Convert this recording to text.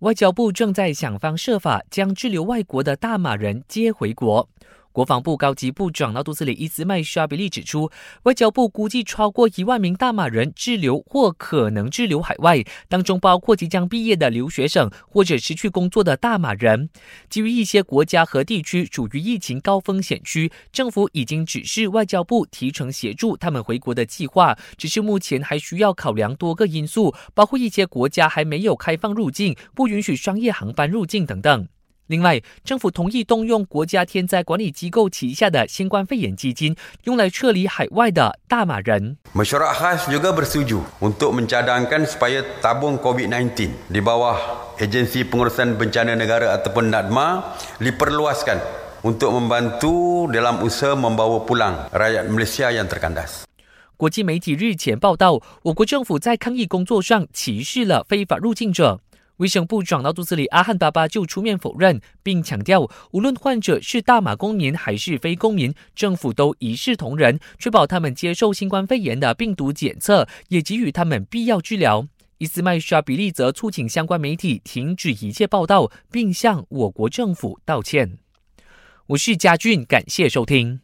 外交部正在想方设法将滞留外国的大马人接回国。国防部高级部长纳杜斯里伊斯麦沙比利指出，外交部估计超过一万名大马人滞留或可能滞留海外，当中包括即将毕业的留学生或者失去工作的大马人。基于一些国家和地区属于疫情高风险区，政府已经指示外交部提成协助他们回国的计划，只是目前还需要考量多个因素，包括一些国家还没有开放入境，不允许商业航班入境等等。另外，政府同意动用国家天灾管理机构旗下的新冠肺炎基金，用来撤离海外的大马人。Masyarakat khas juga bersetuju untuk mencadangkan supaya tabung COVID-19 di bawah Agensi Pengurusan Bencana Negara ataupun NADMA diperluaskan untuk membantu dalam usaha membawa pulang rakyat Malaysia yang terkandas. 国际媒体日前报道，我国政府在抗疫工作上歧视了非法入境者。卫生部长纳杜斯里阿汉巴巴就出面否认，并强调，无论患者是大马公民还是非公民，政府都一视同仁，确保他们接受新冠肺炎的病毒检测，也给予他们必要治疗。伊斯麦沙比利则促请相关媒体停止一切报道，并向我国政府道歉。我是嘉俊，感谢收听。